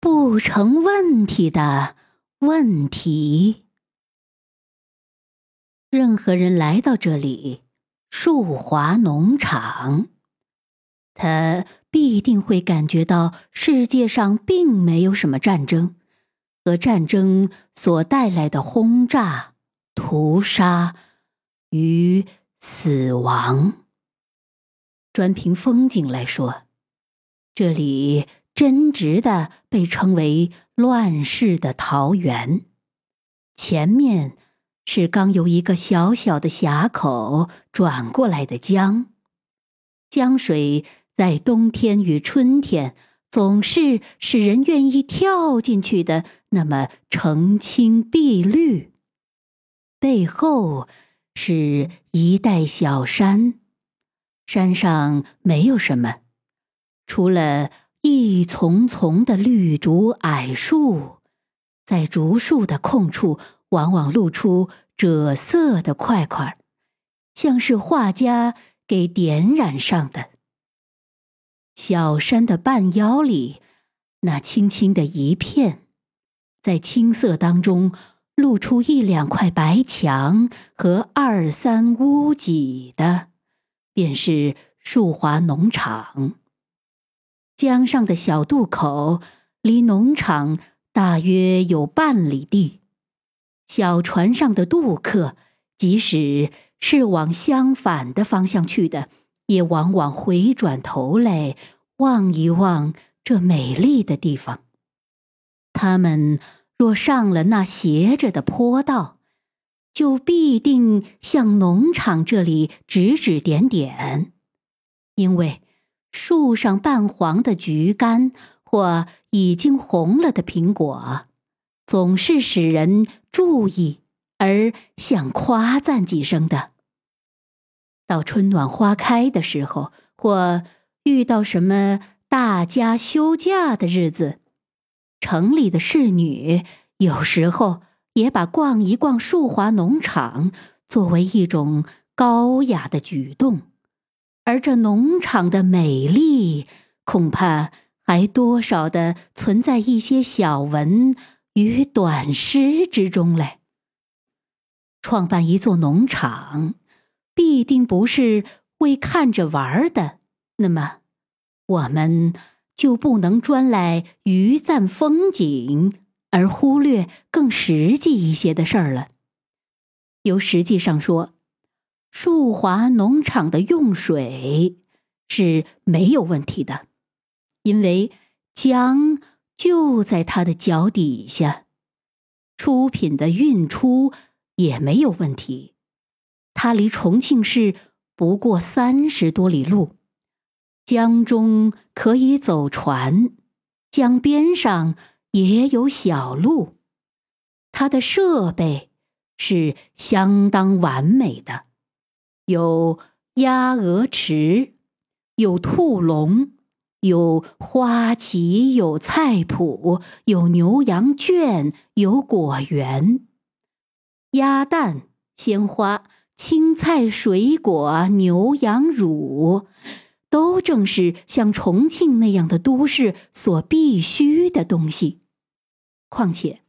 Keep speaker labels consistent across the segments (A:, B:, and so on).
A: 不成问题的问题。任何人来到这里，树华农场，他必定会感觉到世界上并没有什么战争和战争所带来的轰炸、屠杀与死亡。专凭风景来说，这里。真直的被称为乱世的桃源，前面是刚由一个小小的峡口转过来的江，江水在冬天与春天总是使人愿意跳进去的那么澄清碧绿。背后是一带小山，山上没有什么，除了。一丛丛的绿竹矮树，在竹树的空处，往往露出赭色的块块，像是画家给点染上的。小山的半腰里，那青青的一片，在青色当中露出一两块白墙和二三屋脊的，便是树华农场。江上的小渡口离农场大约有半里地，小船上的渡客，即使是往相反的方向去的，也往往回转头来望一望这美丽的地方。他们若上了那斜着的坡道，就必定向农场这里指指点点，因为。树上半黄的橘干，或已经红了的苹果，总是使人注意而想夸赞几声的。到春暖花开的时候，或遇到什么大家休假的日子，城里的侍女有时候也把逛一逛树华农场作为一种高雅的举动。而这农场的美丽，恐怕还多少的存在一些小文与短诗之中嘞。创办一座农场，必定不是为看着玩的，那么我们就不能专来余赞风景，而忽略更实际一些的事儿了。由实际上说。树华农场的用水是没有问题的，因为江就在他的脚底下。出品的运出也没有问题，它离重庆市不过三十多里路，江中可以走船，江边上也有小路，它的设备是相当完美的。有鸭鹅池，有兔笼，有花旗，有菜圃，有牛羊圈，有果园。鸭蛋、鲜花、青菜、水果、牛羊乳，都正是像重庆那样的都市所必须的东西。况且，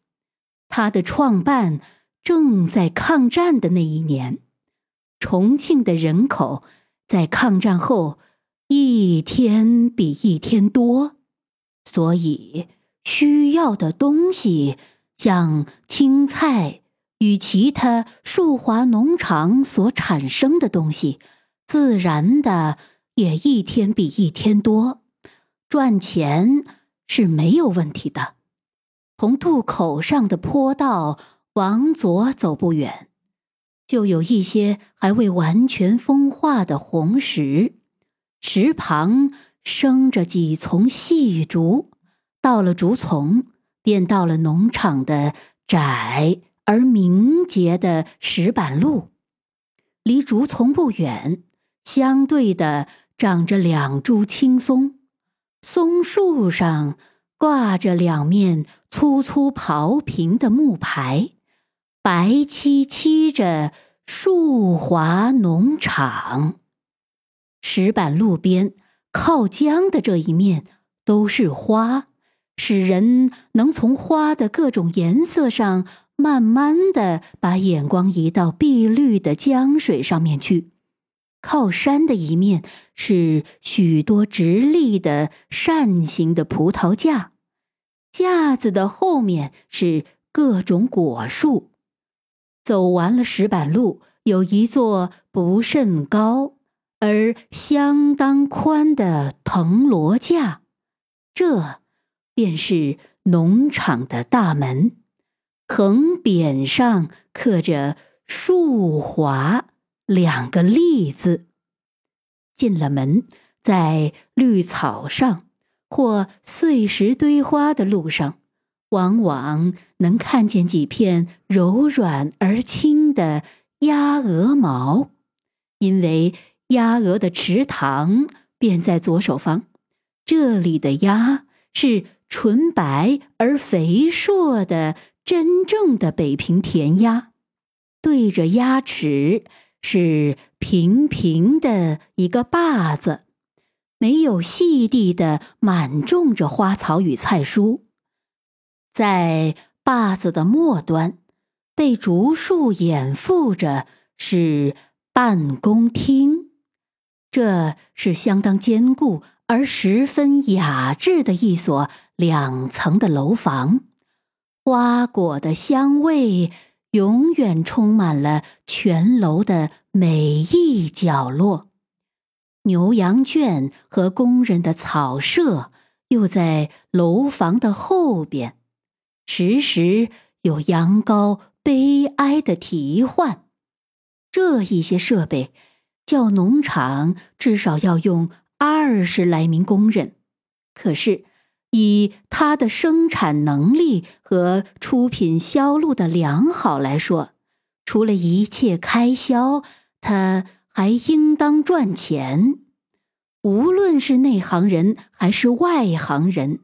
A: 它的创办正在抗战的那一年。重庆的人口在抗战后一天比一天多，所以需要的东西，像青菜与其他树华农场所产生的东西，自然的也一天比一天多。赚钱是没有问题的。从渡口上的坡道往左走不远。就有一些还未完全风化的红石，石旁生着几丛细竹。到了竹丛，便到了农场的窄而明洁的石板路。离竹丛不远，相对的长着两株青松，松树上挂着两面粗粗刨平的木牌。白漆漆着“树华农场”，石板路边靠江的这一面都是花，使人能从花的各种颜色上，慢慢的把眼光移到碧绿的江水上面去。靠山的一面是许多直立的扇形的葡萄架，架子的后面是各种果树。走完了石板路，有一座不甚高而相当宽的藤萝架，这便是农场的大门。横匾上刻着“树华”两个“立”字。进了门，在绿草上或碎石堆花的路上。往往能看见几片柔软而轻的鸭鹅毛，因为鸭鹅的池塘便在左手方。这里的鸭是纯白而肥硕的真正的北平田鸭，对着鸭池是平平的一个坝子，没有细地的满种着花草与菜蔬。在坝子的末端，被竹树掩覆着，是办公厅。这是相当坚固而十分雅致的一所两层的楼房，花果的香味永远充满了全楼的每一角落。牛羊圈和工人的草舍又在楼房的后边。时时有羊羔悲哀的啼唤，这一些设备，叫农场至少要用二十来名工人。可是，以它的生产能力和出品销路的良好来说，除了一切开销，他还应当赚钱。无论是内行人还是外行人。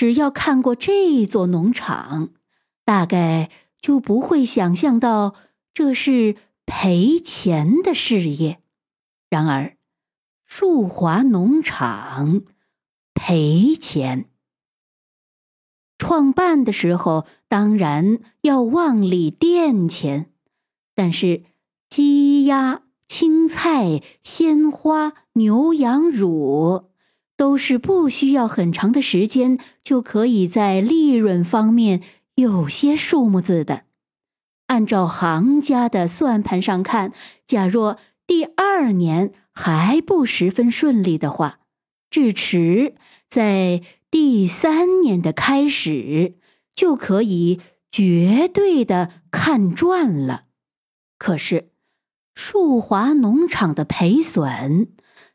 A: 只要看过这座农场，大概就不会想象到这是赔钱的事业。然而，树华农场赔钱。创办的时候当然要往里垫钱，但是鸡鸭、青菜、鲜花、牛羊乳。都是不需要很长的时间就可以在利润方面有些数目字的。按照行家的算盘上看，假若第二年还不十分顺利的话，至迟在第三年的开始就可以绝对的看赚了。可是，树华农场的赔损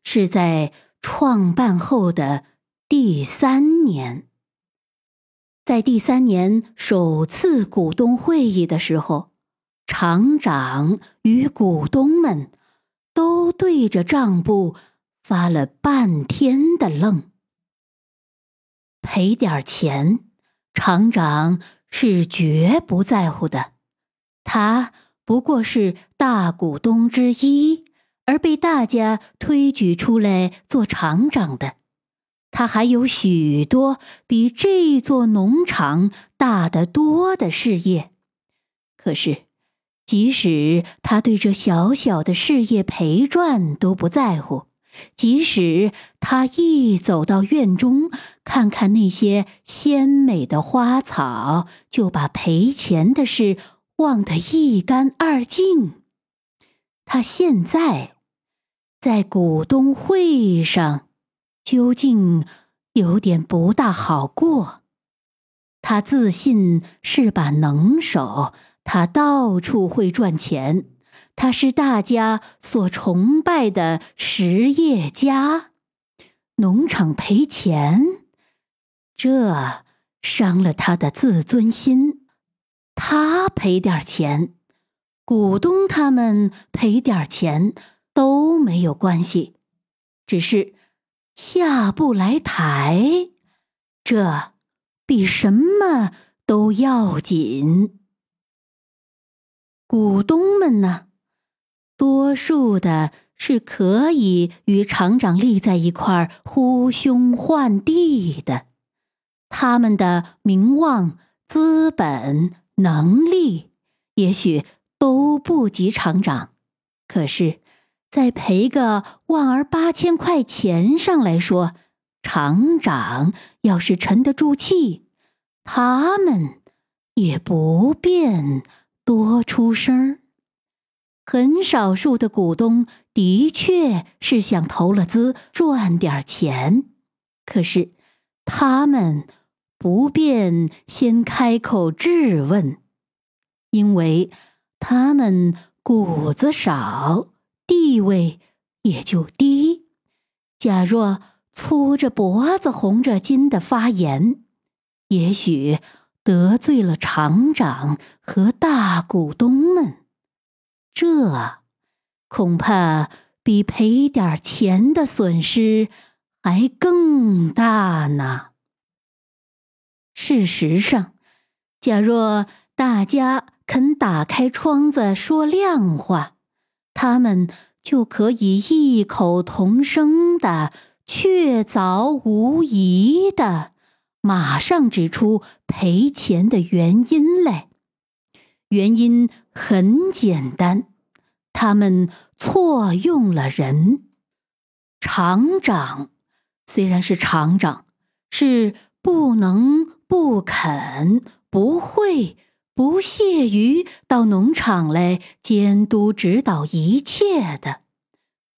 A: 是在。创办后的第三年，在第三年首次股东会议的时候，厂长与股东们都对着账簿发了半天的愣。赔点钱，厂长是绝不在乎的，他不过是大股东之一。而被大家推举出来做厂长的，他还有许多比这座农场大得多的事业。可是，即使他对这小小的事业赔赚都不在乎，即使他一走到院中看看那些鲜美的花草，就把赔钱的事忘得一干二净，他现在。在股东会上，究竟有点不大好过。他自信是把能手，他到处会赚钱，他是大家所崇拜的实业家。农场赔钱，这伤了他的自尊心。他赔点钱，股东他们赔点钱。都没有关系，只是下不来台，这比什么都要紧。股东们呢，多数的是可以与厂长立在一块呼兄唤弟的。他们的名望、资本、能力，也许都不及厂长。可是，在赔个万儿八千块钱上来说，厂长要是沉得住气，他们也不便多出声儿。很少数的股东的确是想投了资赚点钱，可是他们不便先开口质问，因为他们股子少，地位也就低。假若粗着脖子红着筋的发言，也许得罪了厂长和大股东们。这恐怕比赔点钱的损失还更大呢。事实上，假若大家肯打开窗子说亮话，他们就可以异口同声的、确凿无疑的，马上指出赔钱的原因来。原因很简单，他们错用了人。厂长虽然是厂长，是不能、不肯、不会、不屑于到农场来监督指导一切的。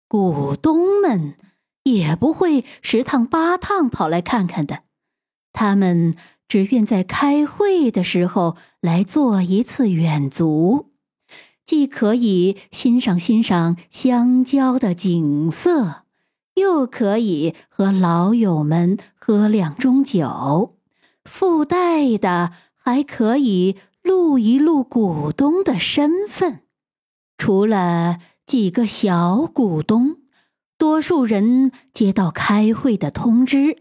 A: 股东们也不会十趟八趟跑来看看的，他们。只愿在开会的时候来做一次远足，既可以欣赏欣赏香蕉的景色，又可以和老友们喝两盅酒，附带的还可以录一录股东的身份。除了几个小股东，多数人接到开会的通知，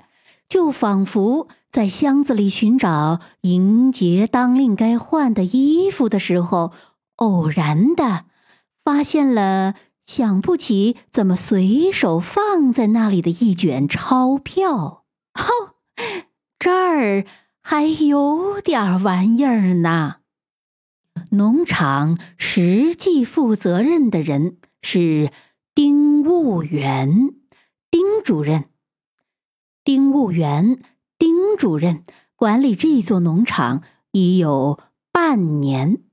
A: 就仿佛。在箱子里寻找迎接当令该换的衣服的时候，偶然的发现了想不起怎么随手放在那里的一卷钞票。哦，这儿还有点玩意儿呢。农场实际负责任的人是丁务员，丁主任，丁务员。丁主任管理这座农场已有半年，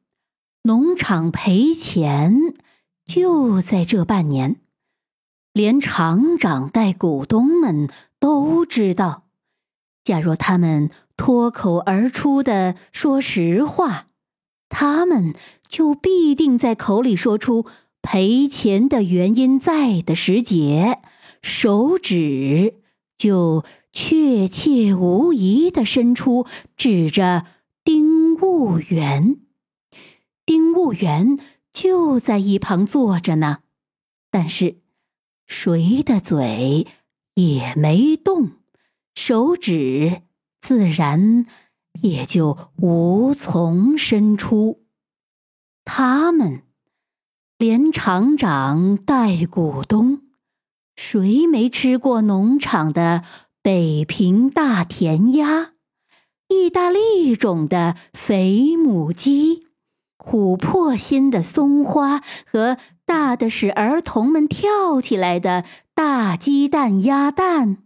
A: 农场赔钱就在这半年，连厂长带股东们都知道。假若他们脱口而出的说实话，他们就必定在口里说出赔钱的原因在的时节，手指就。确切无疑的伸出，指着丁务员。丁务员就在一旁坐着呢，但是谁的嘴也没动，手指自然也就无从伸出。他们连厂长带股东，谁没吃过农场的？北平大田鸭，意大利种的肥母鸡，琥珀心的松花和大的使儿童们跳起来的大鸡蛋鸭蛋，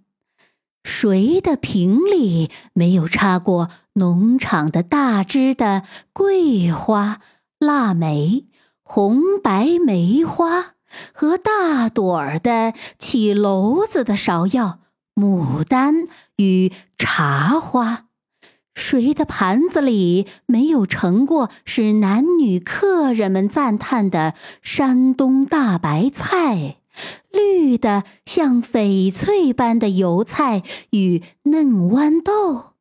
A: 谁的瓶里没有插过农场的大枝的桂花、腊梅、红白梅花和大朵儿的起篓子的芍药？牡丹与茶花，谁的盘子里没有盛过使男女客人们赞叹的山东大白菜，绿的像翡翠般的油菜与嫩豌豆？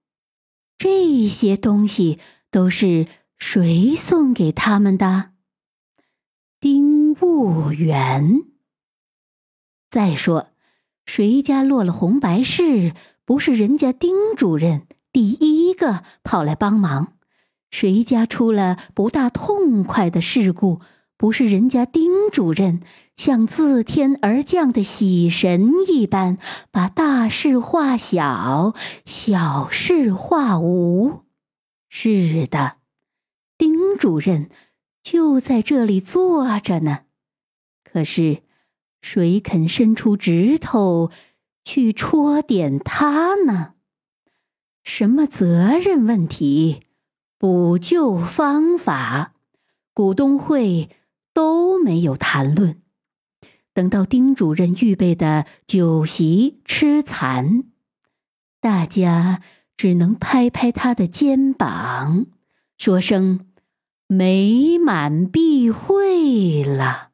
A: 这些东西都是谁送给他们的？丁务员。再说。谁家落了红白事，不是人家丁主任第一个跑来帮忙；谁家出了不大痛快的事故，不是人家丁主任像自天而降的喜神一般，把大事化小，小事化无。是的，丁主任就在这里坐着呢。可是，谁肯伸出指头去戳点他呢？什么责任问题、补救方法，股东会都没有谈论。等到丁主任预备的酒席吃残，大家。只能拍拍他的肩膀，说声“美满必会了”。